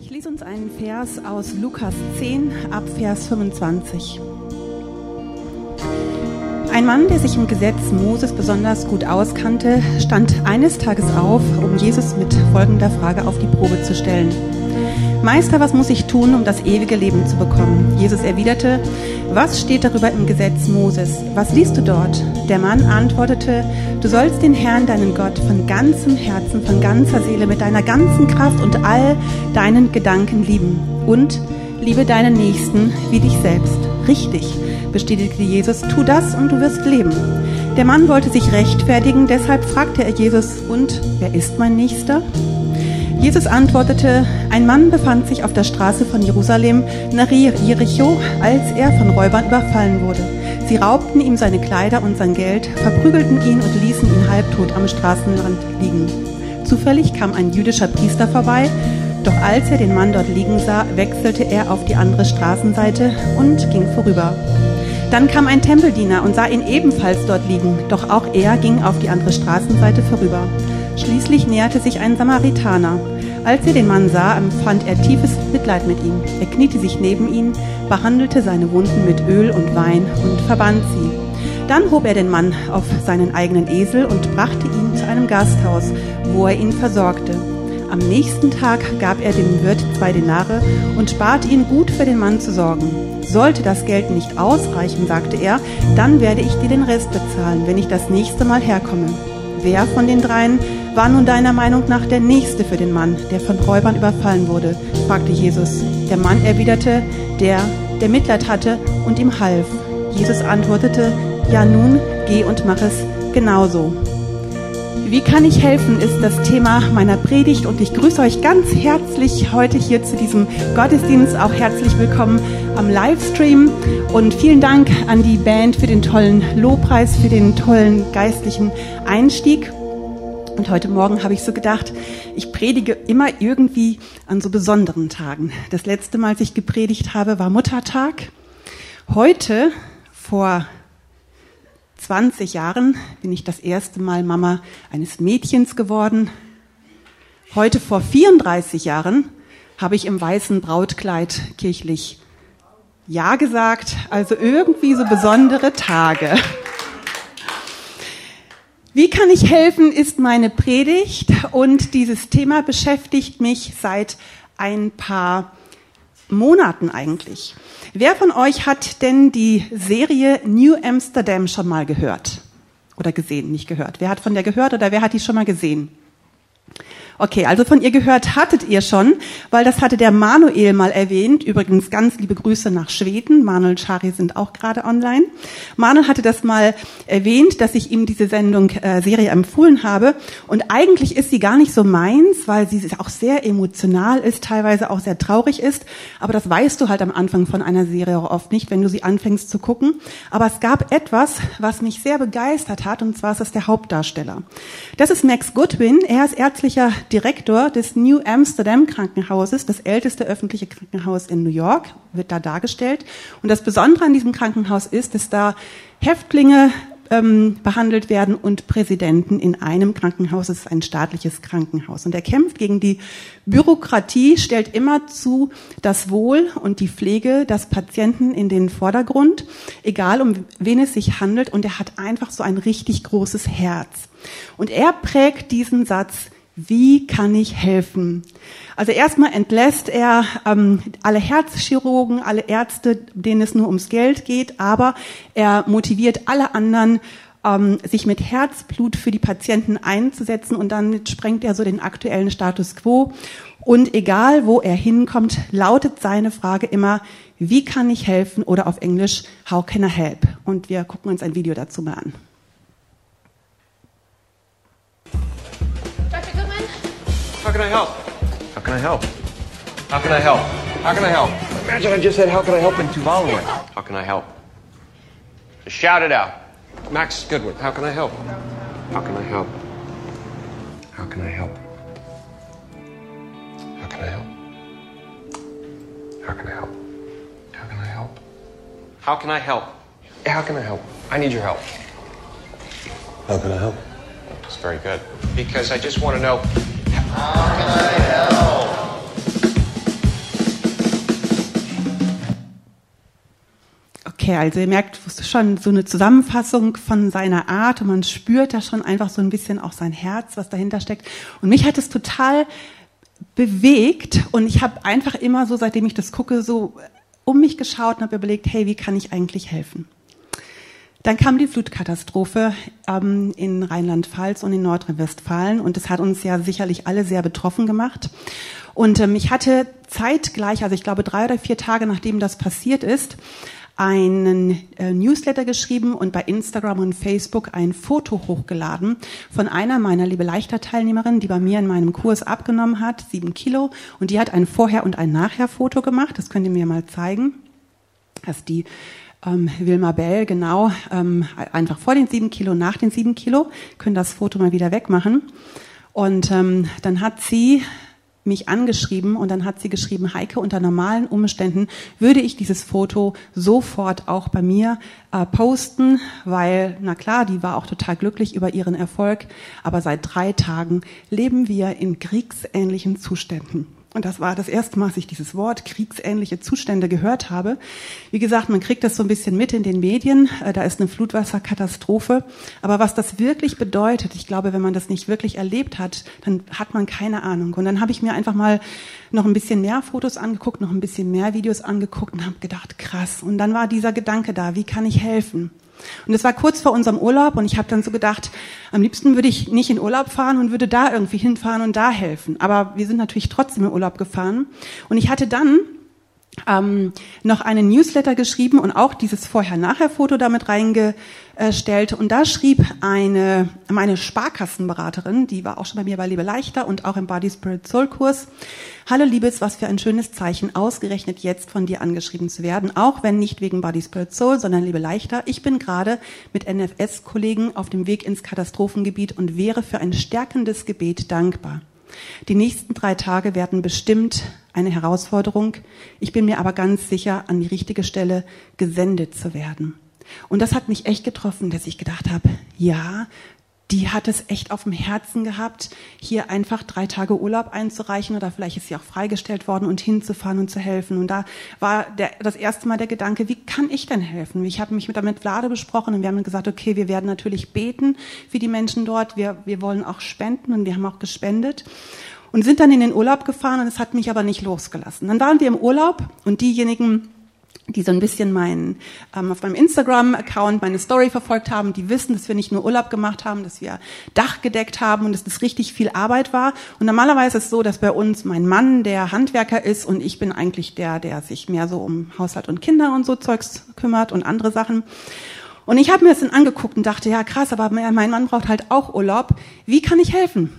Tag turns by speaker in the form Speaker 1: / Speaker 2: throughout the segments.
Speaker 1: Ich lese uns einen Vers aus Lukas 10 ab Vers 25. Ein Mann, der sich im Gesetz Moses besonders gut auskannte, stand eines Tages auf, um Jesus mit folgender Frage auf die Probe zu stellen. Meister, was muss ich tun, um das ewige Leben zu bekommen? Jesus erwiderte, was steht darüber im Gesetz Moses? Was liest du dort? Der Mann antwortete, du sollst den Herrn, deinen Gott, von ganzem Herzen, von ganzer Seele, mit deiner ganzen Kraft und all deinen Gedanken lieben. Und liebe deinen Nächsten wie dich selbst. Richtig, bestätigte Jesus, tu das und du wirst leben. Der Mann wollte sich rechtfertigen, deshalb fragte er Jesus, und wer ist mein Nächster? Jesus antwortete, ein Mann befand sich auf der Straße von Jerusalem nach Jericho, als er von Räubern überfallen wurde. Sie raubten ihm seine Kleider und sein Geld, verprügelten ihn und ließen ihn halbtot am Straßenrand liegen. Zufällig kam ein jüdischer Priester vorbei, doch als er den Mann dort liegen sah, wechselte er auf die andere Straßenseite und ging vorüber. Dann kam ein Tempeldiener und sah ihn ebenfalls dort liegen, doch auch er ging auf die andere Straßenseite vorüber. Schließlich näherte sich ein Samaritaner. Als er den Mann sah, empfand er tiefes Mitleid mit ihm. Er kniete sich neben ihn, behandelte seine Wunden mit Öl und Wein und verband sie. Dann hob er den Mann auf seinen eigenen Esel und brachte ihn zu einem Gasthaus, wo er ihn versorgte. Am nächsten Tag gab er dem Wirt zwei Denare und bat ihn, gut für den Mann zu sorgen. Sollte das Geld nicht ausreichen, sagte er, dann werde ich dir den Rest bezahlen, wenn ich das nächste Mal herkomme. Wer von den dreien war nun deiner Meinung nach der Nächste für den Mann, der von Räubern überfallen wurde? fragte Jesus. Der Mann erwiderte, der, der Mitleid hatte und ihm half. Jesus antwortete, ja nun, geh und mach es genauso. Wie kann ich helfen, ist das Thema meiner Predigt und ich grüße euch ganz herzlich heute hier zu diesem Gottesdienst. Auch herzlich willkommen am Livestream und vielen Dank an die Band für den tollen Lobpreis, für den tollen geistlichen Einstieg. Und heute Morgen habe ich so gedacht, ich predige immer irgendwie an so besonderen Tagen. Das letzte Mal, als ich gepredigt habe, war Muttertag. Heute, vor 20 Jahren, bin ich das erste Mal Mama eines Mädchens geworden. Heute, vor 34 Jahren, habe ich im weißen Brautkleid kirchlich Ja gesagt. Also irgendwie so besondere Tage. Wie kann ich helfen, ist meine Predigt und dieses Thema beschäftigt mich seit ein paar Monaten eigentlich. Wer von euch hat denn die Serie New Amsterdam schon mal gehört? Oder gesehen, nicht gehört. Wer hat von der gehört oder wer hat die schon mal gesehen? Okay, also von ihr gehört hattet ihr schon, weil das hatte der Manuel mal erwähnt. Übrigens ganz liebe Grüße nach Schweden. Manuel und Shari sind auch gerade online. Manuel hatte das mal erwähnt, dass ich ihm diese Sendung äh, Serie empfohlen habe. Und eigentlich ist sie gar nicht so meins, weil sie auch sehr emotional ist, teilweise auch sehr traurig ist. Aber das weißt du halt am Anfang von einer Serie auch oft nicht, wenn du sie anfängst zu gucken. Aber es gab etwas, was mich sehr begeistert hat, und zwar ist das der Hauptdarsteller. Das ist Max Goodwin. Er ist ärztlicher Direktor des New Amsterdam Krankenhauses, das älteste öffentliche Krankenhaus in New York, wird da dargestellt. Und das Besondere an diesem Krankenhaus ist, dass da Häftlinge ähm, behandelt werden und Präsidenten in einem Krankenhaus. Es ist ein staatliches Krankenhaus. Und er kämpft gegen die Bürokratie, stellt immer zu das Wohl und die Pflege des Patienten in den Vordergrund, egal um wen es sich handelt. Und er hat einfach so ein richtig großes Herz. Und er prägt diesen Satz, wie kann ich helfen? Also erstmal entlässt er ähm, alle Herzchirurgen, alle Ärzte, denen es nur ums Geld geht, aber er motiviert alle anderen, ähm, sich mit Herzblut für die Patienten einzusetzen und dann sprengt er so den aktuellen Status quo. Und egal, wo er hinkommt, lautet seine Frage immer, wie kann ich helfen? Oder auf Englisch, how can I help? Und wir gucken uns ein Video dazu mal an.
Speaker 2: How can I help? How can I help? How can I help? How can I help? Imagine I just said, how can I help in Tuvaluan? How can I help? Just shout it out. Max Goodwin, how can I help? How can I help? How can I help? How can I help? How can I help? How can I help? How can I help? How can I help? I need your help.
Speaker 3: How can I help?
Speaker 2: That's very good. Because I just want to know
Speaker 1: Okay, also ihr merkt schon so eine Zusammenfassung von seiner Art und man spürt da schon einfach so ein bisschen auch sein Herz, was dahinter steckt. Und mich hat es total bewegt und ich habe einfach immer so, seitdem ich das gucke, so um mich geschaut und habe überlegt, hey, wie kann ich eigentlich helfen? Dann kam die Flutkatastrophe ähm, in Rheinland-Pfalz und in Nordrhein-Westfalen und das hat uns ja sicherlich alle sehr betroffen gemacht. Und ähm, ich hatte zeitgleich, also ich glaube drei oder vier Tage nachdem das passiert ist, einen äh, Newsletter geschrieben und bei Instagram und Facebook ein Foto hochgeladen von einer meiner liebe Leichter-Teilnehmerinnen, die bei mir in meinem Kurs abgenommen hat, sieben Kilo. Und die hat ein Vorher- und ein Nachher-Foto gemacht. Das könnt ihr mir mal zeigen. Das ist die ähm, Wilma Bell, genau, ähm, einfach vor den sieben Kilo, nach den sieben Kilo. Können das Foto mal wieder wegmachen. Und ähm, dann hat sie mich angeschrieben und dann hat sie geschrieben, Heike, unter normalen Umständen würde ich dieses Foto sofort auch bei mir äh, posten, weil, na klar, die war auch total glücklich über ihren Erfolg, aber seit drei Tagen leben wir in kriegsähnlichen Zuständen. Und das war das erste Mal, dass ich dieses Wort kriegsähnliche Zustände gehört habe. Wie gesagt, man kriegt das so ein bisschen mit in den Medien. Äh, da ist eine Flutwasserkatastrophe. Aber was das wirklich bedeutet, ich glaube, wenn man das nicht wirklich erlebt hat, dann hat man keine Ahnung. Und dann habe ich mir einfach mal noch ein bisschen mehr Fotos angeguckt, noch ein bisschen mehr Videos angeguckt und habe gedacht, krass. Und dann war dieser Gedanke da, wie kann ich helfen? Und es war kurz vor unserem Urlaub und ich habe dann so gedacht, am liebsten würde ich nicht in Urlaub fahren und würde da irgendwie hinfahren und da helfen. Aber wir sind natürlich trotzdem in Urlaub gefahren. Und ich hatte dann ähm, noch einen Newsletter geschrieben und auch dieses Vorher-Nachher-Foto damit reingestellt. Und da schrieb eine, meine Sparkassenberaterin, die war auch schon bei mir bei Liebe Leichter und auch im Body Spirit Soul Kurs. Hallo Liebes, was für ein schönes Zeichen, ausgerechnet jetzt von dir angeschrieben zu werden, auch wenn nicht wegen Body Spirit Soul, sondern Liebe Leichter. Ich bin gerade mit NFS-Kollegen auf dem Weg ins Katastrophengebiet und wäre für ein stärkendes Gebet dankbar. Die nächsten drei Tage werden bestimmt eine Herausforderung. Ich bin mir aber ganz sicher, an die richtige Stelle gesendet zu werden. Und das hat mich echt getroffen, dass ich gedacht habe, ja, die hat es echt auf dem Herzen gehabt, hier einfach drei Tage Urlaub einzureichen oder vielleicht ist sie auch freigestellt worden und hinzufahren und zu helfen. Und da war der, das erste Mal der Gedanke, wie kann ich denn helfen? Ich habe mich mit, damit Vlade besprochen und wir haben gesagt, okay, wir werden natürlich beten für die Menschen dort. Wir, wir wollen auch spenden und wir haben auch gespendet und sind dann in den Urlaub gefahren und es hat mich aber nicht losgelassen. Dann waren wir im Urlaub und diejenigen, die so ein bisschen meinen, ähm, auf meinem Instagram-Account meine Story verfolgt haben, die wissen, dass wir nicht nur Urlaub gemacht haben, dass wir Dach gedeckt haben und dass das richtig viel Arbeit war. Und normalerweise ist es so, dass bei uns mein Mann der Handwerker ist und ich bin eigentlich der, der sich mehr so um Haushalt und Kinder und so Zeugs kümmert und andere Sachen. Und ich habe mir das dann angeguckt und dachte, ja krass, aber mein Mann braucht halt auch Urlaub. Wie kann ich helfen?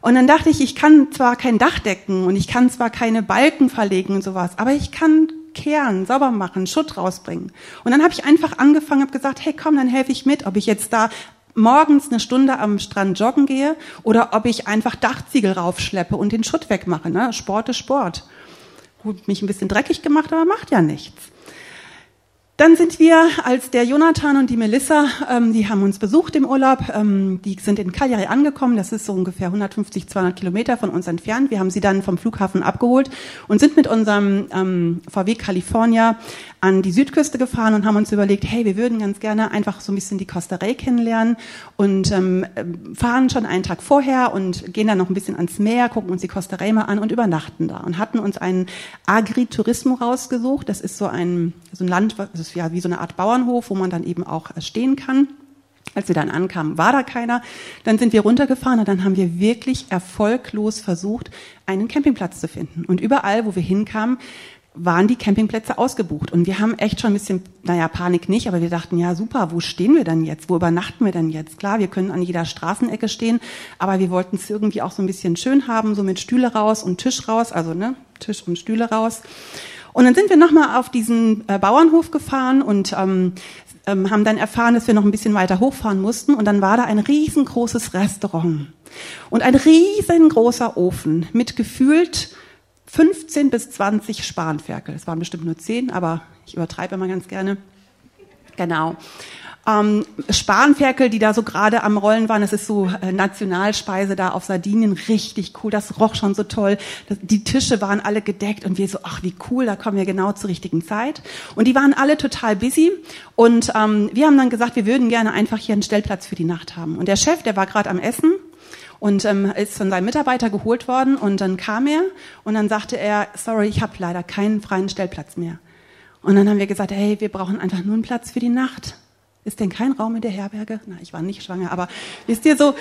Speaker 1: Und dann dachte ich, ich kann zwar kein Dach decken und ich kann zwar keine Balken verlegen und sowas, aber ich kann kehren, sauber machen, Schutt rausbringen. Und dann habe ich einfach angefangen, habe gesagt, hey komm, dann helfe ich mit, ob ich jetzt da morgens eine Stunde am Strand joggen gehe oder ob ich einfach Dachziegel raufschleppe und den Schutt wegmache. Ne? Sport ist Sport. Gut, mich ein bisschen dreckig gemacht, aber macht ja nichts. Dann sind wir, als der Jonathan und die Melissa, ähm, die haben uns besucht im Urlaub, ähm, die sind in Cagliari angekommen, das ist so ungefähr 150, 200 Kilometer von uns entfernt. Wir haben sie dann vom Flughafen abgeholt und sind mit unserem ähm, VW California an die Südküste gefahren und haben uns überlegt, hey, wir würden ganz gerne einfach so ein bisschen die Costa kennenlernen und ähm, fahren schon einen Tag vorher und gehen dann noch ein bisschen ans Meer, gucken uns die Costa mal an und übernachten da und hatten uns einen Agriturismo rausgesucht. Das ist so ein, so ein Land, das ist ja wie so eine Art Bauernhof, wo man dann eben auch stehen kann. Als wir dann ankamen, war da keiner. Dann sind wir runtergefahren und dann haben wir wirklich erfolglos versucht, einen Campingplatz zu finden. Und überall, wo wir hinkamen, waren die Campingplätze ausgebucht. Und wir haben echt schon ein bisschen, naja, Panik nicht, aber wir dachten, ja super, wo stehen wir denn jetzt? Wo übernachten wir denn jetzt? Klar, wir können an jeder Straßenecke stehen, aber wir wollten es irgendwie auch so ein bisschen schön haben, so mit Stühle raus und Tisch raus, also ne, Tisch und Stühle raus. Und dann sind wir nochmal auf diesen äh, Bauernhof gefahren und ähm, ähm, haben dann erfahren, dass wir noch ein bisschen weiter hochfahren mussten. Und dann war da ein riesengroßes Restaurant und ein riesengroßer Ofen mit gefühlt 15 bis 20 Spanferkel. Es waren bestimmt nur 10, aber ich übertreibe immer ganz gerne. Genau. Ähm, Spanferkel, die da so gerade am Rollen waren, das ist so äh, Nationalspeise da auf Sardinien, richtig cool, das roch schon so toll. Das, die Tische waren alle gedeckt und wir so, ach wie cool, da kommen wir genau zur richtigen Zeit. Und die waren alle total busy und ähm, wir haben dann gesagt, wir würden gerne einfach hier einen Stellplatz für die Nacht haben. Und der Chef, der war gerade am Essen und ähm, ist von seinem Mitarbeiter geholt worden und dann kam er und dann sagte er, sorry, ich habe leider keinen freien Stellplatz mehr. Und dann haben wir gesagt, hey, wir brauchen einfach nur einen Platz für die Nacht. Ist denn kein Raum in der Herberge? Na, ich war nicht schwanger, aber wisst ihr so,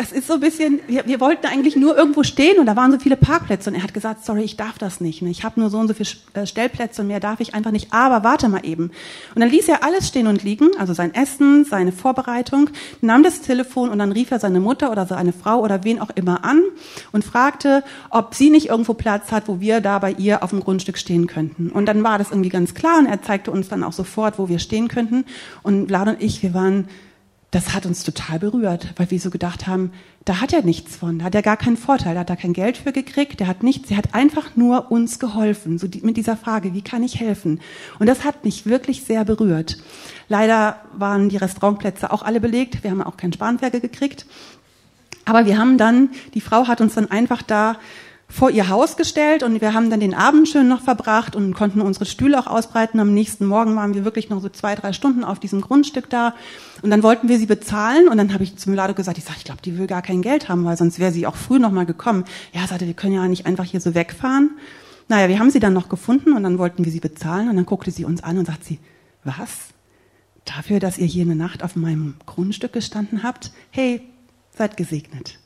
Speaker 1: es ist so ein bisschen, wir, wir wollten eigentlich nur irgendwo stehen und da waren so viele Parkplätze und er hat gesagt, sorry, ich darf das nicht. Ich habe nur so und so viele äh, Stellplätze und mehr darf ich einfach nicht. Aber warte mal eben. Und dann ließ er alles stehen und liegen, also sein Essen, seine Vorbereitung, nahm das Telefon und dann rief er seine Mutter oder seine Frau oder wen auch immer an und fragte, ob sie nicht irgendwo Platz hat, wo wir da bei ihr auf dem Grundstück stehen könnten. Und dann war das irgendwie ganz klar und er zeigte uns dann auch sofort, wo wir stehen könnten. Und Vlad und ich, wir waren das hat uns total berührt, weil wir so gedacht haben, da hat er nichts von, da hat er gar keinen Vorteil, da hat er kein Geld für gekriegt, der hat nichts, er hat einfach nur uns geholfen, so die, mit dieser Frage, wie kann ich helfen? Und das hat mich wirklich sehr berührt. Leider waren die Restaurantplätze auch alle belegt, wir haben auch kein Spanferkel gekriegt, aber wir haben dann, die Frau hat uns dann einfach da vor ihr Haus gestellt und wir haben dann den Abend schön noch verbracht und konnten unsere Stühle auch ausbreiten. Am nächsten Morgen waren wir wirklich noch so zwei, drei Stunden auf diesem Grundstück da und dann wollten wir sie bezahlen und dann habe ich zum Lado gesagt, ich sage, ich glaube, die will gar kein Geld haben, weil sonst wäre sie auch früh noch mal gekommen. Ja, sagte, wir können ja nicht einfach hier so wegfahren. Naja, wir haben sie dann noch gefunden und dann wollten wir sie bezahlen und dann guckte sie uns an und sagt sie, was? Dafür, dass ihr hier eine Nacht auf meinem Grundstück gestanden habt? Hey, seid gesegnet.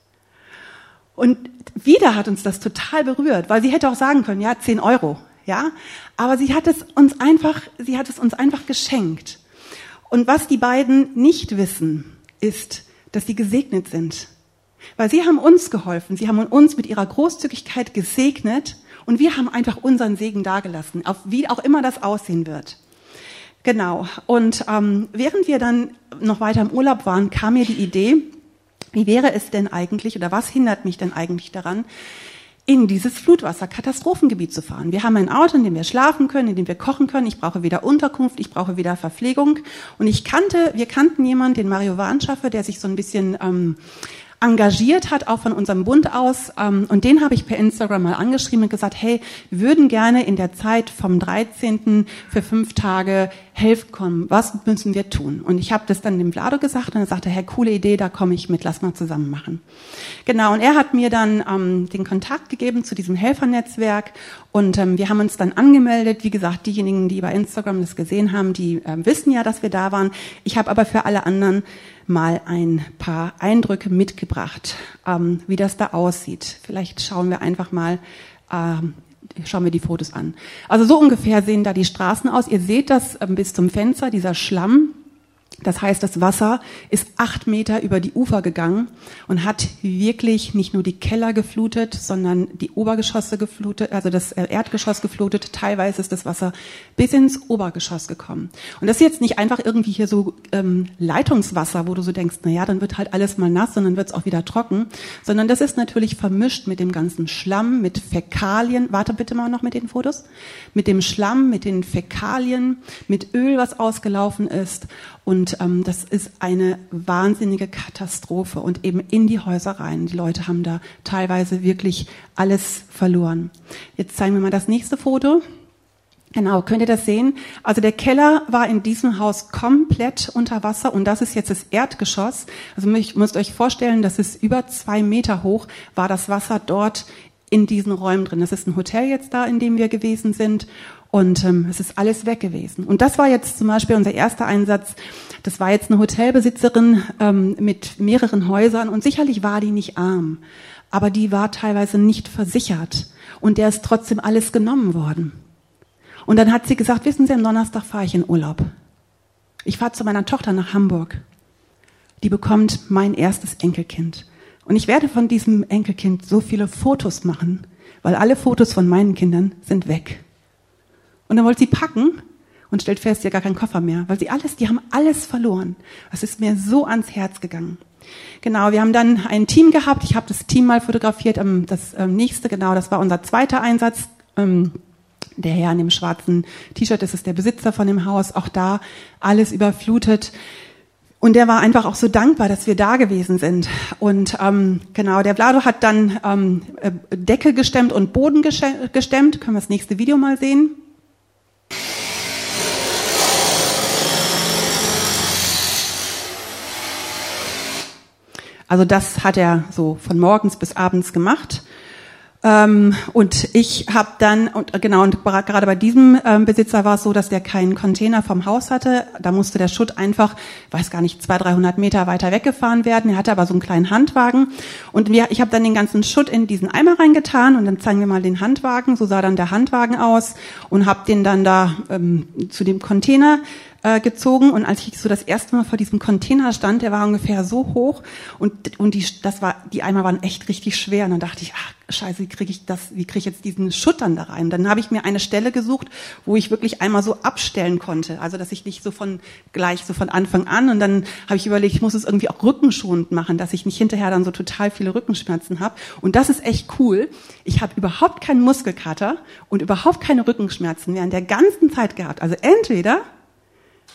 Speaker 1: Und wieder hat uns das total berührt, weil sie hätte auch sagen können, ja, 10 Euro, ja. Aber sie hat es uns einfach, sie hat es uns einfach geschenkt. Und was die beiden nicht wissen, ist, dass sie gesegnet sind. Weil sie haben uns geholfen, sie haben uns mit ihrer Großzügigkeit gesegnet und wir haben einfach unseren Segen dagelassen, auf wie auch immer das aussehen wird. Genau. Und ähm, während wir dann noch weiter im Urlaub waren, kam mir die Idee, wie wäre es denn eigentlich oder was hindert mich denn eigentlich daran, in dieses Flutwasserkatastrophengebiet zu fahren. Wir haben ein Auto, in dem wir schlafen können, in dem wir kochen können. Ich brauche weder Unterkunft, ich brauche weder Verpflegung. Und ich kannte, wir kannten jemanden, den Mario Warnschaffer, der sich so ein bisschen ähm, engagiert hat, auch von unserem Bund aus. Ähm, und den habe ich per Instagram mal angeschrieben und gesagt, hey, wir würden gerne in der Zeit vom 13. für fünf Tage helfen kommen. Was müssen wir tun? Und ich habe das dann dem Vlado gesagt und er sagte, hey, coole Idee, da komme ich mit, lass mal zusammen machen. Genau, und er hat mir dann ähm, den Kontakt gegeben zu diesem Helfernetzwerk und ähm, wir haben uns dann angemeldet. Wie gesagt, diejenigen, die bei Instagram das gesehen haben, die äh, wissen ja, dass wir da waren. Ich habe aber für alle anderen mal ein paar Eindrücke mitgebracht, ähm, wie das da aussieht. Vielleicht schauen wir einfach mal, ähm, schauen wir die Fotos an. Also so ungefähr sehen da die Straßen aus. Ihr seht das ähm, bis zum Fenster, dieser Schlamm, das heißt, das Wasser ist acht Meter über die Ufer gegangen und hat wirklich nicht nur die Keller geflutet, sondern die Obergeschosse geflutet, also das äh, Erdgeschoss geflutet. Teilweise ist das Wasser bis ins Obergeschoss gekommen. Und das ist jetzt nicht einfach irgendwie hier so ähm, Leitungswasser, wo du so denkst, na ja, dann wird halt alles mal nass und dann wird es auch wieder trocken, sondern das ist natürlich vermischt mit dem ganzen Schlamm, mit Fäkalien. Warte bitte mal noch mit den Fotos. Mit dem Schlamm, mit den Fäkalien, mit Öl, was ausgelaufen ist und ähm, das ist eine wahnsinnige Katastrophe und eben in die Häuser rein. Die Leute haben da teilweise wirklich alles verloren. Jetzt zeigen wir mal das nächste Foto. Genau, könnt ihr das sehen? Also der Keller war in diesem Haus komplett unter Wasser und das ist jetzt das Erdgeschoss. Also ihr müsst euch vorstellen, das ist über zwei Meter hoch, war das Wasser dort in diesen Räumen drin. Das ist ein Hotel jetzt da, in dem wir gewesen sind und ähm, es ist alles weg gewesen. Und das war jetzt zum Beispiel unser erster Einsatz. Das war jetzt eine Hotelbesitzerin ähm, mit mehreren Häusern und sicherlich war die nicht arm, aber die war teilweise nicht versichert und der ist trotzdem alles genommen worden. Und dann hat sie gesagt, wissen Sie, am Donnerstag fahre ich in Urlaub. Ich fahre zu meiner Tochter nach Hamburg. Die bekommt mein erstes Enkelkind. Und ich werde von diesem Enkelkind so viele Fotos machen, weil alle Fotos von meinen Kindern sind weg. Und dann wollte sie packen und stellt fest, sie hat gar keinen Koffer mehr, weil sie alles, die haben alles verloren. Das ist mir so ans Herz gegangen. Genau, wir haben dann ein Team gehabt. Ich habe das Team mal fotografiert. Das ähm, nächste, genau, das war unser zweiter Einsatz. Ähm, Der Herr in dem schwarzen T-Shirt, das ist der Besitzer von dem Haus, auch da alles überflutet. Und der war einfach auch so dankbar, dass wir da gewesen sind. Und ähm, genau, der Vlado hat dann ähm, äh, Decke gestemmt und Boden gestemmt. Können wir das nächste Video mal sehen? Also das hat er so von morgens bis abends gemacht. Ähm, und ich habe dann, und genau, und gerade bei diesem ähm, Besitzer war es so, dass der keinen Container vom Haus hatte. Da musste der Schutt einfach, weiß gar nicht, 200, 300 Meter weiter weggefahren werden. Er hatte aber so einen kleinen Handwagen. Und wir, ich habe dann den ganzen Schutt in diesen Eimer reingetan und dann zeigen wir mal den Handwagen. So sah dann der Handwagen aus und habe den dann da ähm, zu dem Container äh, gezogen und als ich so das erste Mal vor diesem Container stand, der war ungefähr so hoch und und die das war die Eimer waren echt richtig schwer und dann dachte ich, ach Scheiße, wie kriege ich das, wie kriege ich jetzt diesen Schuttern da rein? Dann habe ich mir eine Stelle gesucht, wo ich wirklich einmal so abstellen konnte, also dass ich nicht so von gleich so von Anfang an und dann habe ich überlegt, ich muss es irgendwie auch rückenschonend machen, dass ich nicht hinterher dann so total viele Rückenschmerzen habe und das ist echt cool. Ich habe überhaupt keinen Muskelkater und überhaupt keine Rückenschmerzen während der ganzen Zeit gehabt. Also entweder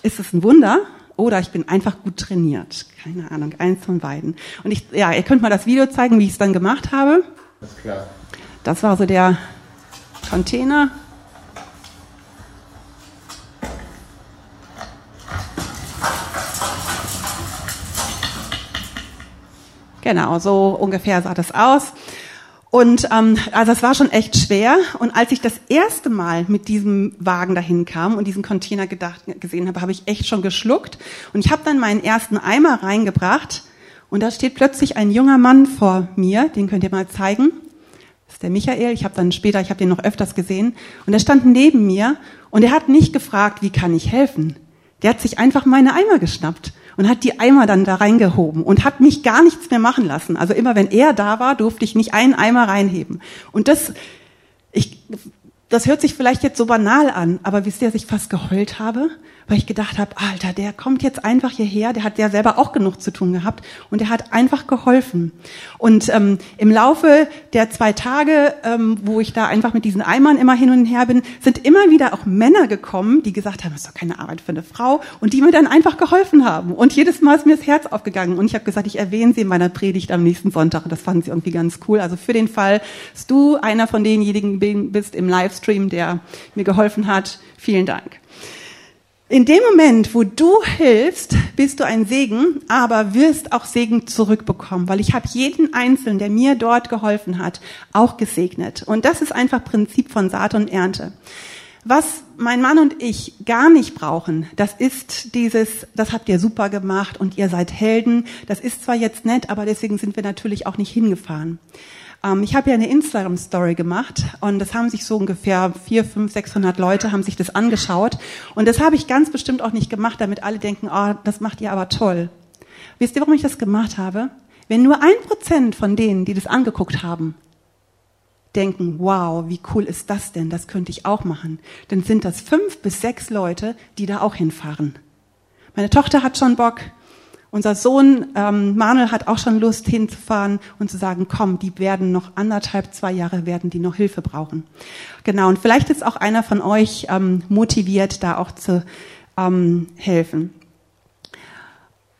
Speaker 1: ist es ein Wunder oder ich bin einfach gut trainiert. Keine Ahnung, eins von beiden. Und ich, ja, ihr könnt mal das Video zeigen, wie ich es dann gemacht habe. Das ist klar. Das war so der Container. Genau, so ungefähr sah das aus. Und ähm, also es war schon echt schwer. Und als ich das erste Mal mit diesem Wagen dahin kam und diesen Container gedacht, gesehen habe, habe ich echt schon geschluckt. Und ich habe dann meinen ersten Eimer reingebracht. Und da steht plötzlich ein junger Mann vor mir, den könnt ihr mal zeigen. Das ist der Michael. Ich habe dann später, ich habe den noch öfters gesehen. Und er stand neben mir und er hat nicht gefragt, wie kann ich helfen. Der hat sich einfach meine Eimer geschnappt und hat die Eimer dann da reingehoben und hat mich gar nichts mehr machen lassen. Also immer wenn er da war, durfte ich nicht einen Eimer reinheben. Und das, ich, das hört sich vielleicht jetzt so banal an, aber wisst ihr, dass ich fast geheult habe? Weil ich gedacht habe, Alter, der kommt jetzt einfach hierher, der hat ja selber auch genug zu tun gehabt und der hat einfach geholfen. Und ähm, im Laufe der zwei Tage, ähm, wo ich da einfach mit diesen Eimern immer hin und her bin, sind immer wieder auch Männer gekommen, die gesagt haben, das ist doch keine Arbeit für eine Frau und die mir dann einfach geholfen haben. Und jedes Mal ist mir das Herz aufgegangen und ich habe gesagt, ich erwähne sie in meiner Predigt am nächsten Sonntag. Das fanden sie irgendwie ganz cool. Also für den Fall, dass du einer von denjenigen bist im Livestream, der mir geholfen hat, vielen Dank. In dem Moment, wo du hilfst, bist du ein Segen, aber wirst auch Segen zurückbekommen, weil ich habe jeden Einzelnen, der mir dort geholfen hat, auch gesegnet. Und das ist einfach Prinzip von Saat und Ernte. Was mein Mann und ich gar nicht brauchen, das ist dieses, das habt ihr super gemacht und ihr seid Helden. Das ist zwar jetzt nett, aber deswegen sind wir natürlich auch nicht hingefahren. Ähm, ich habe ja eine Instagram-Story gemacht und das haben sich so ungefähr vier, fünf, 600 Leute haben sich das angeschaut und das habe ich ganz bestimmt auch nicht gemacht, damit alle denken, oh, das macht ihr aber toll. Wisst ihr, warum ich das gemacht habe? Wenn nur ein Prozent von denen, die das angeguckt haben, denken, wow, wie cool ist das denn? Das könnte ich auch machen. Dann sind das fünf bis sechs Leute, die da auch hinfahren. Meine Tochter hat schon Bock, unser Sohn ähm, Manuel hat auch schon Lust hinzufahren und zu sagen, komm, die werden noch anderthalb, zwei Jahre werden die noch Hilfe brauchen. Genau, und vielleicht ist auch einer von euch ähm, motiviert, da auch zu ähm, helfen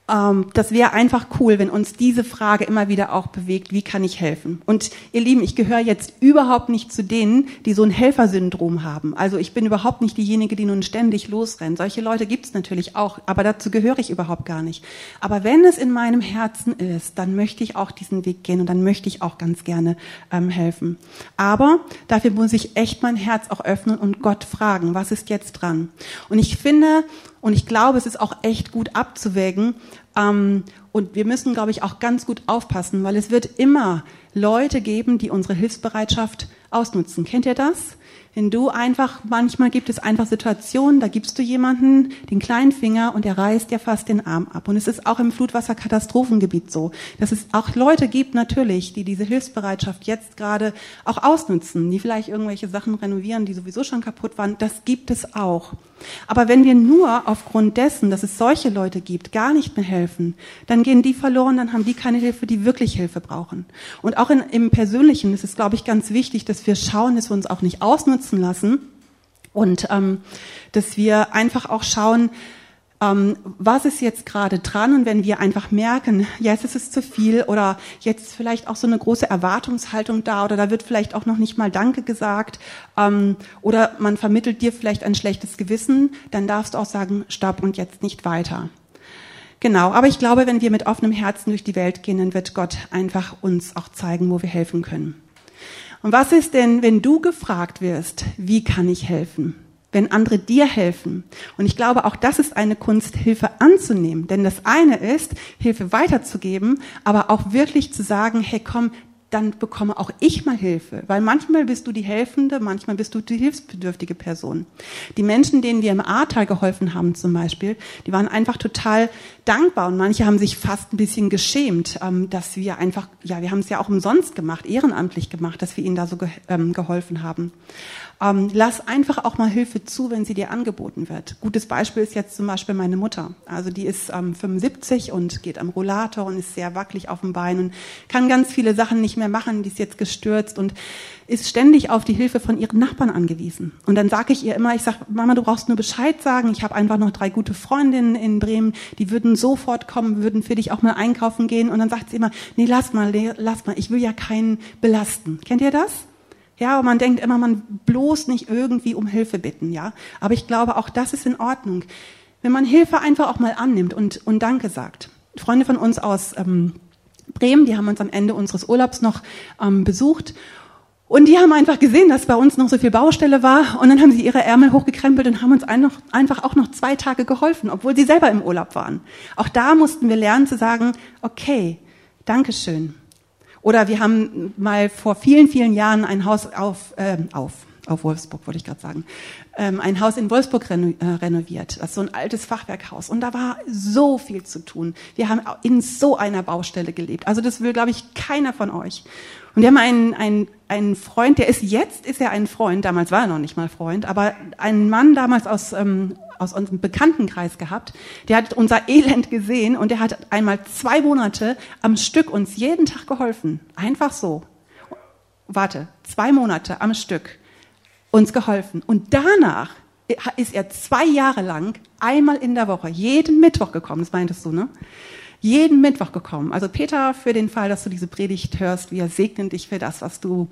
Speaker 1: ähm, das wäre einfach cool, wenn uns diese Frage immer wieder auch bewegt, wie kann ich helfen? Und ihr Lieben, ich gehöre jetzt überhaupt nicht zu denen, die so ein Helfersyndrom haben. Also ich bin überhaupt nicht diejenige, die nun ständig losrennt. Solche Leute gibt es natürlich auch, aber dazu gehöre ich überhaupt gar nicht. Aber wenn es in meinem Herzen ist, dann möchte ich auch diesen Weg gehen und dann möchte ich auch ganz gerne ähm, helfen. Aber dafür muss ich echt mein Herz auch öffnen und Gott fragen, was ist jetzt dran? Und ich finde, und ich glaube, es ist auch echt gut abzuwägen. Ähm, und wir müssen, glaube ich, auch ganz gut aufpassen, weil es wird immer Leute geben, die unsere Hilfsbereitschaft ausnutzen. Kennt ihr das? Wenn du einfach, manchmal gibt es einfach Situationen, da gibst du jemanden den kleinen Finger und er reißt dir fast den Arm ab. Und es ist auch im Flutwasserkatastrophengebiet so, dass es auch Leute gibt natürlich, die diese Hilfsbereitschaft jetzt gerade auch ausnutzen, die vielleicht irgendwelche Sachen renovieren, die sowieso schon kaputt waren. Das gibt es auch. Aber wenn wir nur aufgrund dessen, dass es solche Leute gibt, gar nicht mehr helfen, dann gehen die verloren, dann haben die keine Hilfe, die wirklich Hilfe brauchen. Und auch in, im Persönlichen ist es, glaube ich, ganz wichtig, dass wir schauen, dass wir uns auch nicht ausnutzen lassen Und ähm, dass wir einfach auch schauen, ähm, was ist jetzt gerade dran und wenn wir einfach merken, jetzt ist es zu viel oder jetzt vielleicht auch so eine große Erwartungshaltung da oder da wird vielleicht auch noch nicht mal Danke gesagt ähm, oder man vermittelt dir vielleicht ein schlechtes Gewissen, dann darfst du auch sagen, stopp und jetzt nicht weiter. Genau, aber ich glaube, wenn wir mit offenem Herzen durch die Welt gehen, dann wird Gott einfach uns auch zeigen, wo wir helfen können. Und was ist denn, wenn du gefragt wirst, wie kann ich helfen? wenn andere dir helfen. Und ich glaube, auch das ist eine Kunst, Hilfe anzunehmen. Denn das eine ist, Hilfe weiterzugeben, aber auch wirklich zu sagen, hey komm, dann bekomme auch ich mal Hilfe. Weil manchmal bist du die helfende, manchmal bist du die hilfsbedürftige Person. Die Menschen, denen wir im Ahrtal geholfen haben zum Beispiel, die waren einfach total dankbar und manche haben sich fast ein bisschen geschämt, ähm, dass wir einfach, ja, wir haben es ja auch umsonst gemacht, ehrenamtlich gemacht, dass wir ihnen da so ähm, geholfen haben. Ähm, lass einfach auch mal Hilfe zu, wenn sie dir angeboten wird. Gutes Beispiel ist jetzt zum Beispiel meine Mutter. Also die ist ähm, 75 und geht am Rollator und ist sehr wackelig auf dem Bein und kann ganz viele Sachen nicht mehr machen. Die ist jetzt gestürzt und ist ständig auf die Hilfe von ihren Nachbarn angewiesen. Und dann sage ich ihr immer, ich sage, Mama, du brauchst nur Bescheid sagen. Ich habe einfach noch drei gute Freundinnen in Bremen, die würden sofort kommen, würden für dich auch mal einkaufen gehen. Und dann sagt sie immer, nee, lass mal, lass mal, ich will ja keinen belasten. Kennt ihr das? Ja, und man denkt immer, man bloß nicht irgendwie um Hilfe bitten, ja. Aber ich glaube, auch das ist in Ordnung. Wenn man Hilfe einfach auch mal annimmt und, und Danke sagt. Freunde von uns aus ähm, Bremen, die haben uns am Ende unseres Urlaubs noch ähm, besucht. Und die haben einfach gesehen, dass bei uns noch so viel Baustelle war. Und dann haben sie ihre Ärmel hochgekrempelt und haben uns einfach auch noch zwei Tage geholfen, obwohl sie selber im Urlaub waren. Auch da mussten wir lernen zu sagen, okay, Dankeschön. Oder wir haben mal vor vielen, vielen Jahren ein Haus auf, äh, auf, auf Wolfsburg, wollte ich gerade sagen, ähm, ein Haus in Wolfsburg reno, äh, renoviert. Das ist so ein altes Fachwerkhaus. Und da war so viel zu tun. Wir haben in so einer Baustelle gelebt. Also das will, glaube ich, keiner von euch. Und wir haben einen, einen, einen Freund, der ist jetzt, ist er ein Freund, damals war er noch nicht mal Freund, aber ein Mann damals aus ähm, aus unserem Bekanntenkreis gehabt, der hat unser Elend gesehen und der hat einmal zwei Monate am Stück uns jeden Tag geholfen. Einfach so. Warte, zwei Monate am Stück uns geholfen. Und danach ist er zwei Jahre lang einmal in der Woche, jeden Mittwoch gekommen, das meintest du, ne? Jeden Mittwoch gekommen. Also Peter, für den Fall, dass du diese Predigt hörst, wir segnen dich für das, was du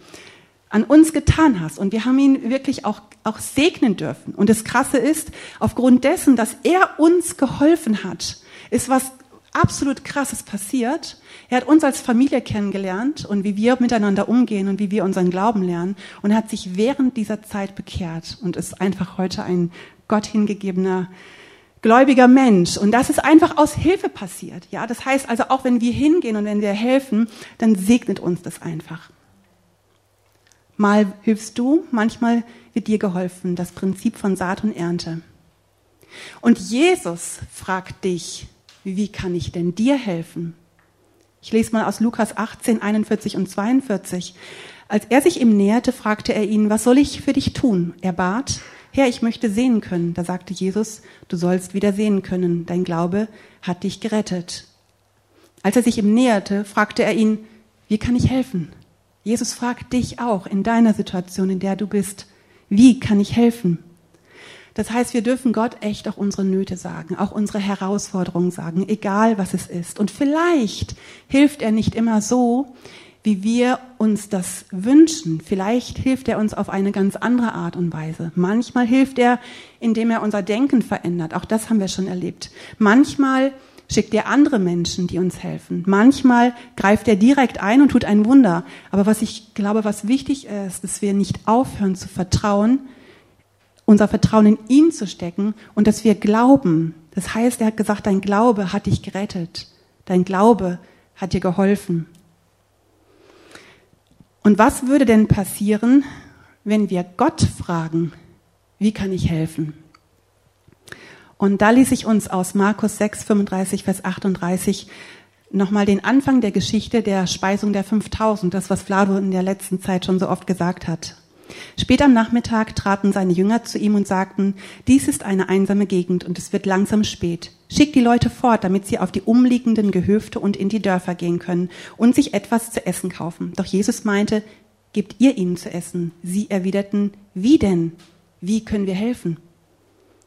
Speaker 1: an uns getan hast. Und wir haben ihn wirklich auch, auch segnen dürfen. Und das Krasse ist, aufgrund dessen, dass er uns geholfen hat, ist was absolut Krasses passiert. Er hat uns als Familie kennengelernt und wie wir miteinander umgehen und wie wir unseren Glauben lernen. Und hat sich während dieser Zeit bekehrt und ist einfach heute ein Gott hingegebener gläubiger Mensch. Und das ist einfach aus Hilfe passiert. Ja, das heißt also auch, wenn wir hingehen und wenn wir helfen, dann segnet uns das einfach. Mal hilfst du, manchmal wird dir geholfen. Das Prinzip von Saat und Ernte. Und Jesus fragt dich, wie kann ich denn dir helfen? Ich lese mal aus Lukas 18, 41 und 42. Als er sich ihm näherte, fragte er ihn, was soll ich für dich tun? Er bat, Herr, ich möchte sehen können. Da sagte Jesus, du sollst wieder sehen können. Dein Glaube hat dich gerettet. Als er sich ihm näherte, fragte er ihn, wie kann ich helfen? Jesus fragt dich auch in deiner Situation, in der du bist, wie kann ich helfen? Das heißt, wir dürfen Gott echt auch unsere Nöte sagen, auch unsere Herausforderungen sagen, egal was es ist. Und vielleicht hilft er nicht immer so, wie wir uns das wünschen. Vielleicht hilft er uns auf eine ganz andere Art und Weise. Manchmal hilft er, indem er unser Denken verändert. Auch das haben wir schon erlebt. Manchmal schickt er andere Menschen, die uns helfen. Manchmal greift er direkt ein und tut ein Wunder. Aber was ich glaube, was wichtig ist, dass wir nicht aufhören zu vertrauen, unser Vertrauen in ihn zu stecken und dass wir glauben. Das heißt, er hat gesagt, dein Glaube hat dich gerettet. Dein Glaube hat dir geholfen. Und was würde denn passieren, wenn wir Gott fragen, wie kann ich helfen? Und da ließ ich uns aus Markus 6, 35, Vers 38 nochmal den Anfang der Geschichte der Speisung der 5000, das, was Vlado in der letzten Zeit schon so oft gesagt hat. Später am Nachmittag traten seine Jünger zu ihm und sagten, dies ist eine einsame Gegend und es wird langsam spät. Schick die Leute fort, damit sie auf die umliegenden Gehöfte und in die Dörfer gehen können und sich etwas zu essen kaufen. Doch Jesus meinte, gebt ihr ihnen zu essen. Sie erwiderten, wie denn? Wie können wir helfen?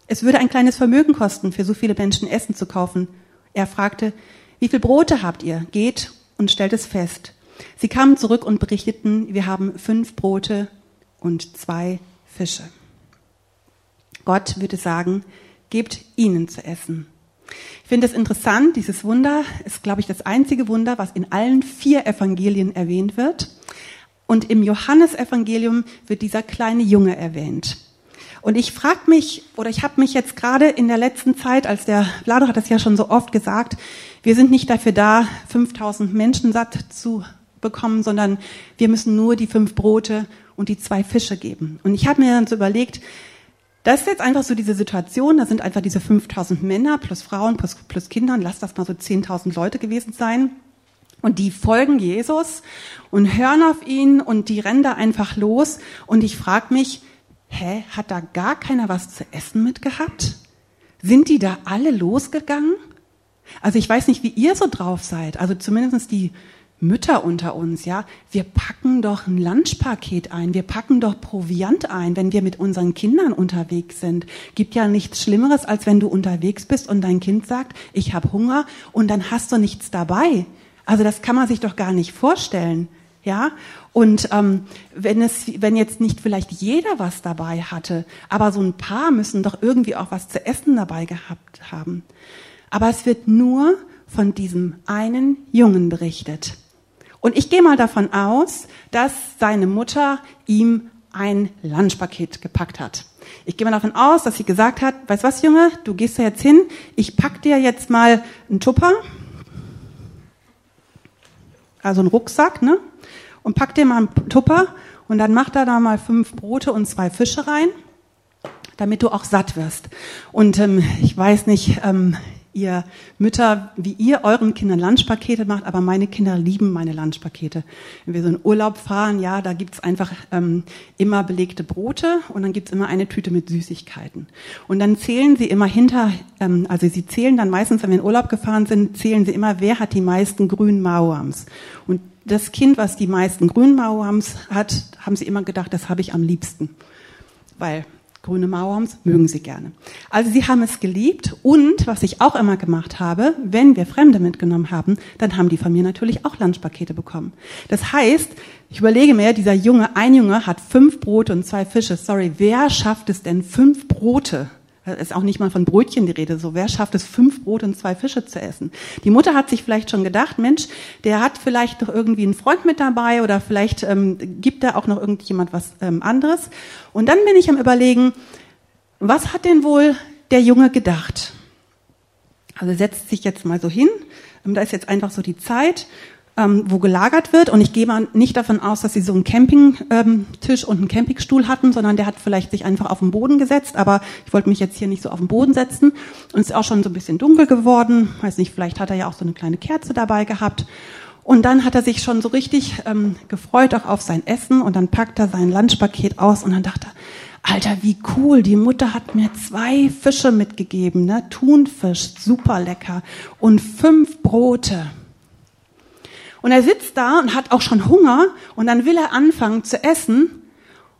Speaker 1: Es würde ein kleines Vermögen kosten, für so viele Menschen Essen zu kaufen. Er fragte, wie viel Brote habt ihr? Geht und stellt es fest. Sie kamen zurück und berichteten, wir haben fünf Brote und zwei Fische. Gott würde sagen, gebt ihnen zu essen. Ich finde es interessant, dieses Wunder ist, glaube ich, das einzige Wunder, was in allen vier Evangelien erwähnt wird. Und im Johannesevangelium wird dieser kleine Junge erwähnt. Und ich frage mich, oder ich habe mich jetzt gerade in der letzten Zeit, als der Vlado hat es ja schon so oft gesagt, wir sind nicht dafür da, 5000 Menschen satt zu bekommen, sondern wir müssen nur die fünf Brote und die zwei Fische geben. Und ich habe mir dann so überlegt, das ist jetzt einfach so diese Situation, da sind einfach diese 5000 Männer plus Frauen plus, plus Kindern, lass das mal so 10.000 Leute gewesen sein. Und die folgen Jesus und hören auf ihn und die rennen da einfach los. Und ich frage mich, hä, hat da gar keiner was zu essen mitgehabt? Sind die da alle losgegangen? Also ich weiß nicht, wie ihr so drauf seid. Also zumindest die Mütter unter uns, ja, wir packen doch ein Lunchpaket ein, wir packen doch Proviant ein, wenn wir mit unseren Kindern unterwegs sind. Gibt ja nichts Schlimmeres, als wenn du unterwegs bist und dein Kind sagt, ich habe Hunger und dann hast du nichts dabei. Also das kann man sich doch gar nicht vorstellen, ja. Und ähm, wenn es, wenn jetzt nicht vielleicht jeder was dabei hatte, aber so ein paar müssen doch irgendwie auch was zu essen dabei gehabt haben. Aber es wird nur von diesem einen Jungen berichtet. Und ich gehe mal davon aus, dass seine Mutter ihm ein Lunchpaket gepackt hat. Ich gehe mal davon aus, dass sie gesagt hat, weißt was, Junge, du gehst da jetzt hin, ich pack dir jetzt mal einen Tupper, also einen Rucksack, ne? Und pack dir mal einen Tupper und dann macht er da mal fünf Brote und zwei Fische rein, damit du auch satt wirst. Und ähm, ich weiß nicht, ähm, ihr Mütter, wie ihr euren Kindern Lunchpakete macht, aber meine Kinder lieben meine Lunchpakete. Wenn wir so in Urlaub fahren, ja, da gibt's einfach ähm, immer belegte Brote und dann gibt's immer eine Tüte mit Süßigkeiten. Und dann zählen sie immer hinter, ähm, also sie zählen dann meistens, wenn wir in Urlaub gefahren sind, zählen sie immer, wer hat die meisten grünen Mauams. Und das Kind, was die meisten grünen Mauams hat, haben sie immer gedacht, das habe ich am liebsten. Weil Grüne Mauerms mögen sie gerne. Also sie haben es geliebt und was ich auch immer gemacht habe, wenn wir Fremde mitgenommen haben, dann haben die von mir natürlich auch Lunchpakete bekommen. Das heißt, ich überlege mir, dieser Junge, ein Junge hat fünf Brote und zwei Fische. Sorry, wer schafft es denn fünf Brote ist auch nicht mal von Brötchen die Rede. So, wer schafft es, fünf Brote und zwei Fische zu essen? Die Mutter hat sich vielleicht schon gedacht, Mensch, der hat vielleicht noch irgendwie einen Freund mit dabei oder vielleicht ähm, gibt da auch noch irgendjemand was ähm, anderes. Und dann bin ich am überlegen, was hat denn wohl der Junge gedacht? Also setzt sich jetzt mal so hin. Ähm, da ist jetzt einfach so die Zeit ähm, wo gelagert wird. Und ich gehe mal nicht davon aus, dass sie so einen Campingtisch und einen Campingstuhl hatten, sondern der hat vielleicht sich einfach auf den Boden gesetzt. Aber ich wollte mich jetzt hier nicht so auf den Boden setzen. Und es ist auch schon so ein bisschen dunkel geworden. Weiß nicht, vielleicht hat er ja auch so eine kleine Kerze dabei gehabt. Und dann hat er sich schon so richtig ähm, gefreut auch auf sein Essen und dann packt er sein Lunchpaket aus und dann dachte er, Alter, wie cool, die Mutter hat mir zwei Fische mitgegeben, ne? Thunfisch, super lecker und fünf Brote. Und er sitzt da und hat auch schon Hunger und dann will er anfangen zu essen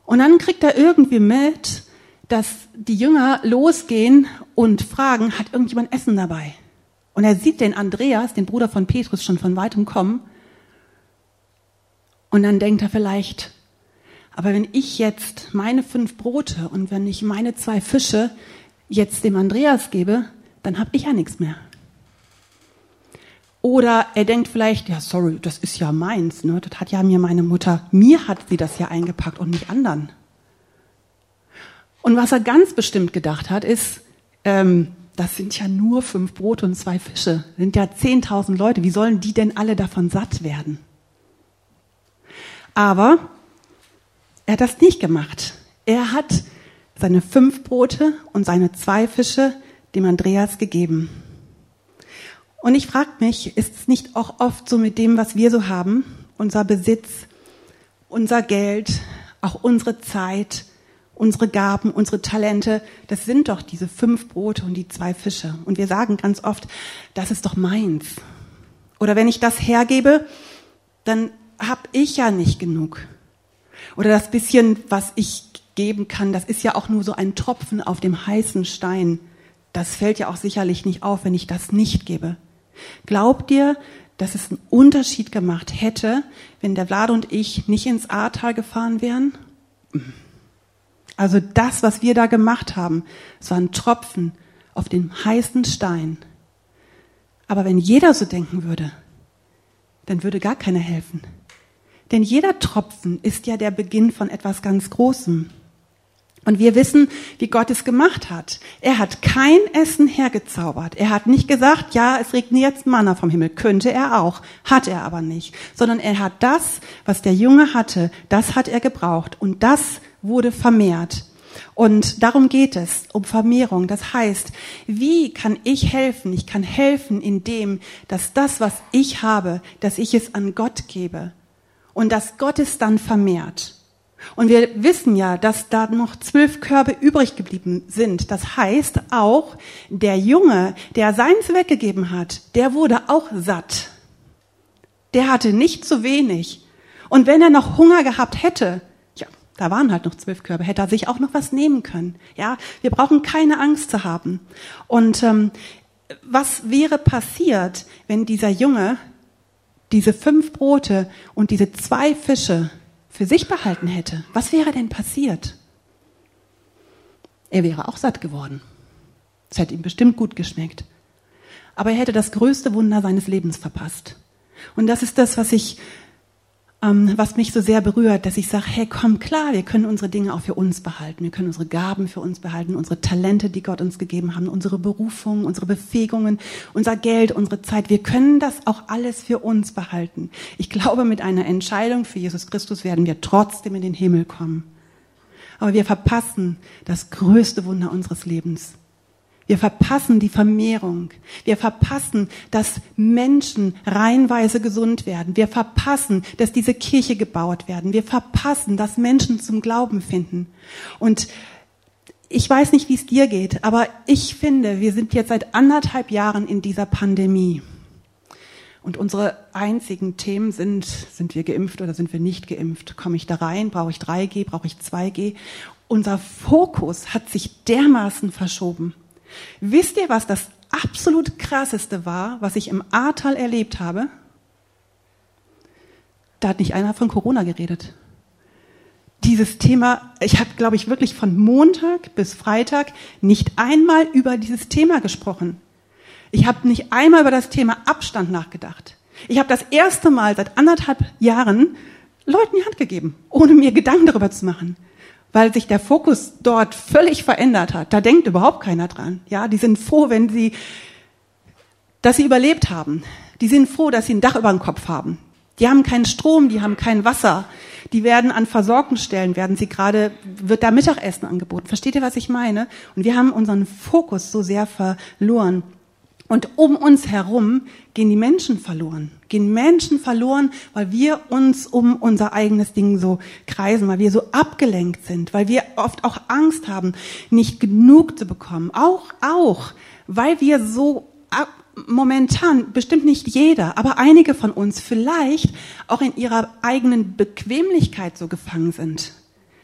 Speaker 1: und dann kriegt er irgendwie mit, dass die Jünger losgehen und fragen, hat irgendjemand Essen dabei? Und er sieht den Andreas, den Bruder von Petrus, schon von weitem kommen. Und dann denkt er vielleicht, aber wenn ich jetzt meine fünf Brote und wenn ich meine zwei Fische jetzt dem Andreas gebe, dann habe ich ja nichts mehr. Oder er denkt vielleicht, ja, sorry, das ist ja meins, ne? Das hat ja mir meine Mutter, mir hat sie das ja eingepackt und nicht anderen. Und was er ganz bestimmt gedacht hat, ist, ähm, das sind ja nur fünf Brote und zwei Fische. Das sind ja 10.000 Leute. Wie sollen die denn alle davon satt werden? Aber er hat das nicht gemacht. Er hat seine fünf Brote und seine zwei Fische dem Andreas gegeben. Und ich frage mich, ist es nicht auch oft so mit dem, was wir so haben, unser Besitz, unser Geld, auch unsere Zeit, unsere Gaben, unsere Talente, das sind doch diese fünf Brote und die zwei Fische. Und wir sagen ganz oft, das ist doch meins. Oder wenn ich das hergebe, dann habe ich ja nicht genug. Oder das bisschen, was ich geben kann, das ist ja auch nur so ein Tropfen auf dem heißen Stein. Das fällt ja auch sicherlich nicht auf, wenn ich das nicht gebe. Glaubt ihr, dass es einen Unterschied gemacht hätte, wenn der Vlad und ich nicht ins Ahrtal gefahren wären? Also das, was wir da gemacht haben, es war ein Tropfen auf dem heißen Stein. Aber wenn jeder so denken würde, dann würde gar keiner helfen. Denn jeder Tropfen ist ja der Beginn von etwas ganz Großem. Und wir wissen, wie Gott es gemacht hat. Er hat kein Essen hergezaubert. Er hat nicht gesagt, ja, es regnet jetzt Manna vom Himmel. Könnte er auch. Hat er aber nicht. Sondern er hat das, was der Junge hatte, das hat er gebraucht. Und das wurde vermehrt. Und darum geht es, um Vermehrung. Das heißt, wie kann ich helfen? Ich kann helfen, indem, dass das, was ich habe, dass ich es an Gott gebe. Und dass Gott es dann vermehrt. Und wir wissen ja, dass da noch zwölf Körbe übrig geblieben sind. Das heißt auch, der Junge, der seins weggegeben hat, der wurde auch satt. Der hatte nicht zu wenig. Und wenn er noch Hunger gehabt hätte, ja, da waren halt noch zwölf Körbe, hätte er sich auch noch was nehmen können. Ja, wir brauchen keine Angst zu haben. Und ähm, was wäre passiert, wenn dieser Junge diese fünf Brote und diese zwei Fische für sich behalten hätte, was wäre denn passiert? Er wäre auch satt geworden. Es hätte ihm bestimmt gut geschmeckt. Aber er hätte das größte Wunder seines Lebens verpasst. Und das ist das, was ich ähm, was mich so sehr berührt, dass ich sage, hey, komm klar, wir können unsere Dinge auch für uns behalten. Wir können unsere Gaben für uns behalten, unsere Talente, die Gott uns gegeben haben, unsere Berufungen, unsere Befähigungen, unser Geld, unsere Zeit. Wir können das auch alles für uns behalten. Ich glaube, mit einer Entscheidung für Jesus Christus werden wir trotzdem in den Himmel kommen. Aber wir verpassen das größte Wunder unseres Lebens. Wir verpassen die Vermehrung. Wir verpassen, dass Menschen reihenweise gesund werden. Wir verpassen, dass diese Kirche gebaut werden. Wir verpassen, dass Menschen zum Glauben finden. Und ich weiß nicht, wie es dir geht, aber ich finde, wir sind jetzt seit anderthalb Jahren in dieser Pandemie. Und unsere einzigen Themen sind, sind wir geimpft oder sind wir nicht geimpft? Komme ich da rein? Brauche ich 3G? Brauche ich 2G? Unser Fokus hat sich dermaßen verschoben. Wisst ihr, was das absolut krasseste war, was ich im Ahrtal erlebt habe? Da hat nicht einer von Corona geredet. Dieses Thema, ich habe, glaube ich, wirklich von Montag bis Freitag nicht einmal über dieses Thema gesprochen. Ich habe nicht einmal über das Thema Abstand nachgedacht. Ich habe das erste Mal seit anderthalb Jahren Leuten die Hand gegeben, ohne mir Gedanken darüber zu machen weil sich der Fokus dort völlig verändert hat. Da denkt überhaupt keiner dran. Ja, die sind froh, wenn sie, dass sie überlebt haben. Die sind froh, dass sie ein Dach über dem Kopf haben. Die haben keinen Strom, die haben kein Wasser. Die werden an Versorgungsstellen, werden sie gerade, wird da Mittagessen angeboten. Versteht ihr, was ich meine? Und wir haben unseren Fokus so sehr verloren. Und um uns herum gehen die Menschen verloren. Gehen Menschen verloren, weil wir uns um unser eigenes Ding so kreisen, weil wir so abgelenkt sind, weil wir oft auch Angst haben, nicht genug zu bekommen. Auch, auch, weil wir so momentan, bestimmt nicht jeder, aber einige von uns vielleicht auch in ihrer eigenen Bequemlichkeit so gefangen sind.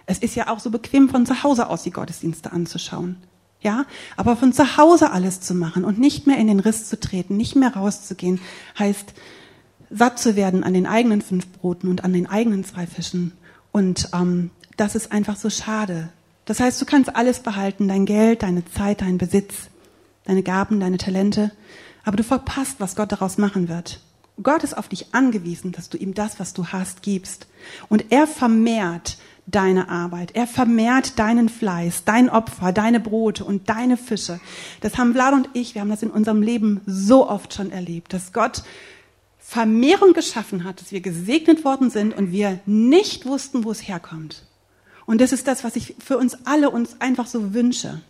Speaker 1: Es ist ja auch so bequem, von zu Hause aus die Gottesdienste anzuschauen. Ja, aber von zu Hause alles zu machen und nicht mehr in den Riss zu treten, nicht mehr rauszugehen, heißt satt zu werden an den eigenen fünf Broten und an den eigenen zwei Fischen. Und ähm, das ist einfach so schade. Das heißt, du kannst alles behalten, dein Geld, deine Zeit, deinen Besitz, deine Gaben, deine Talente, aber du verpasst, was Gott daraus machen wird. Gott ist auf dich angewiesen, dass du ihm das, was du hast, gibst. Und er vermehrt deine Arbeit. Er vermehrt deinen Fleiß, dein Opfer, deine Brote und deine Fische. Das haben Vlad und ich, wir haben das in unserem Leben so oft schon erlebt, dass Gott Vermehrung geschaffen hat, dass wir gesegnet worden sind und wir nicht wussten, wo es herkommt. Und das ist das, was ich für uns alle uns einfach so wünsche.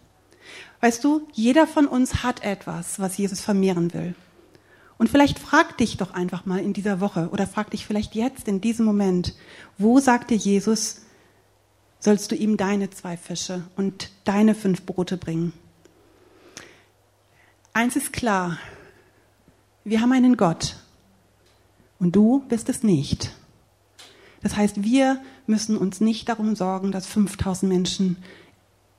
Speaker 1: Weißt du, jeder von uns hat etwas, was Jesus vermehren will. Und vielleicht frag dich doch einfach mal in dieser Woche oder frag dich vielleicht jetzt in diesem Moment, wo sagt dir Jesus, sollst du ihm deine zwei Fische und deine fünf Brote bringen. Eins ist klar, wir haben einen Gott und du bist es nicht. Das heißt, wir müssen uns nicht darum sorgen, dass 5000 Menschen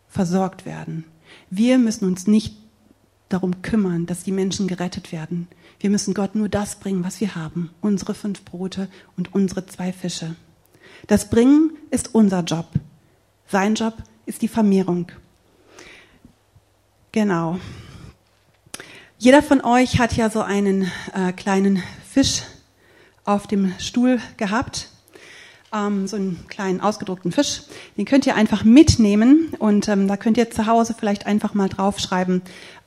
Speaker 1: versorgt werden. Wir müssen uns nicht darum kümmern, dass die Menschen gerettet werden. Wir müssen Gott nur das bringen, was wir haben. Unsere fünf Brote und unsere zwei Fische. Das Bringen ist unser Job. Sein Job ist die Vermehrung. Genau. Jeder von euch hat ja so einen äh, kleinen Fisch auf dem Stuhl gehabt ähm, so einen kleinen ausgedruckten Fisch. Den könnt ihr einfach mitnehmen und ähm, da könnt ihr zu Hause vielleicht einfach mal draufschreiben,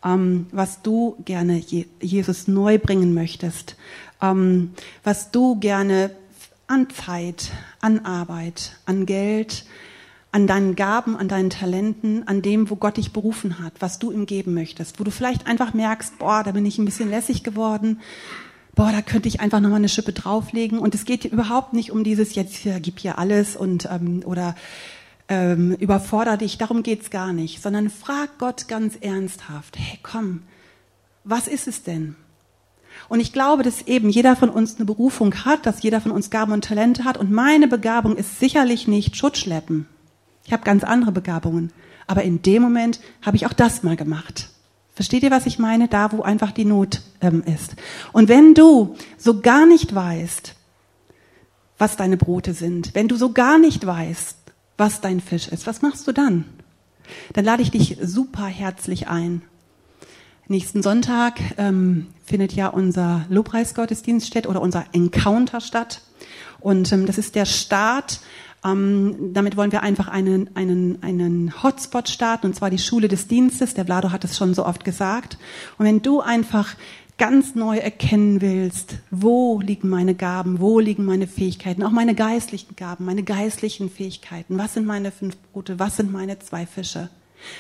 Speaker 1: ähm, was du gerne Je Jesus neu bringen möchtest, ähm, was du gerne an Zeit, an Arbeit, an Geld, an deinen Gaben, an deinen Talenten, an dem, wo Gott dich berufen hat, was du ihm geben möchtest, wo du vielleicht einfach merkst, boah, da bin ich ein bisschen lässig geworden, boah, da könnte ich einfach nochmal eine Schippe drauflegen. Und es geht überhaupt nicht um dieses, jetzt hier, gib hier alles und ähm, oder ähm, überforder dich, darum geht's gar nicht, sondern frag Gott ganz ernsthaft, hey komm, was ist es denn? Und ich glaube, dass eben jeder von uns eine Berufung hat, dass jeder von uns Gaben und Talente hat. Und meine Begabung ist sicherlich nicht Schutzschleppen. Ich habe ganz andere Begabungen. Aber in dem Moment habe ich auch das mal gemacht. Versteht ihr, was ich meine? Da, wo einfach die Not ähm, ist. Und wenn du so gar nicht weißt, was deine Brote sind, wenn du so gar nicht weißt, was dein Fisch ist, was machst du dann? Dann lade ich dich super herzlich ein. Nächsten Sonntag ähm, findet ja unser Lobpreisgottesdienst statt oder unser Encounter statt. Und ähm, das ist der Start ähm, damit wollen wir einfach einen, einen, einen Hotspot starten, und zwar die Schule des Dienstes. Der Vlado hat es schon so oft gesagt. Und wenn du einfach ganz neu erkennen willst, wo liegen meine Gaben, wo liegen meine Fähigkeiten, auch meine geistlichen Gaben, meine geistlichen Fähigkeiten, was sind meine fünf Brote, was sind meine zwei Fische,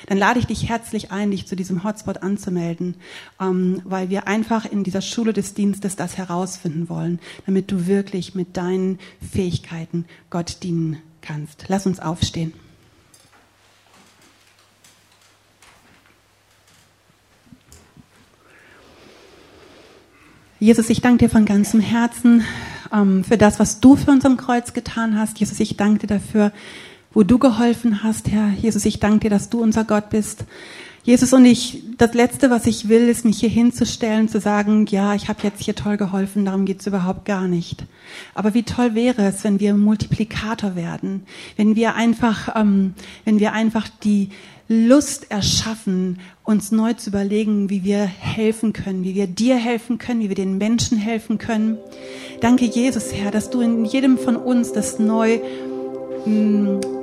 Speaker 1: dann lade ich dich herzlich ein, dich zu diesem Hotspot anzumelden, ähm, weil wir einfach in dieser Schule des Dienstes das herausfinden wollen, damit du wirklich mit deinen Fähigkeiten Gott dienen kannst. Lass uns aufstehen. Jesus, ich danke dir von ganzem Herzen ähm, für das, was du für uns am Kreuz getan hast. Jesus, ich danke dir dafür, wo du geholfen hast, Herr. Jesus, ich danke dir, dass du unser Gott bist. Jesus und ich, das Letzte, was ich will, ist mich hier hinzustellen, zu sagen, ja, ich habe jetzt hier toll geholfen, darum geht's überhaupt gar nicht. Aber wie toll wäre es, wenn wir Multiplikator werden, wenn wir einfach, ähm, wenn wir einfach die Lust erschaffen, uns neu zu überlegen, wie wir helfen können, wie wir dir helfen können, wie wir den Menschen helfen können. Danke, Jesus, Herr, dass du in jedem von uns das neu mh, mm,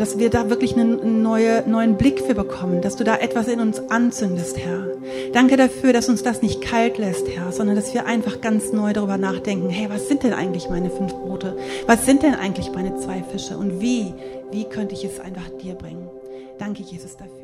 Speaker 1: dass wir da wirklich einen neue, neuen Blick für bekommen, dass du da etwas in uns anzündest, Herr. Danke dafür, dass uns das nicht kalt lässt, Herr, sondern dass wir einfach ganz neu darüber nachdenken, hey, was sind denn eigentlich meine fünf Brote? Was sind denn eigentlich meine zwei Fische? Und wie, wie könnte ich es einfach dir bringen? Danke, Jesus, dafür.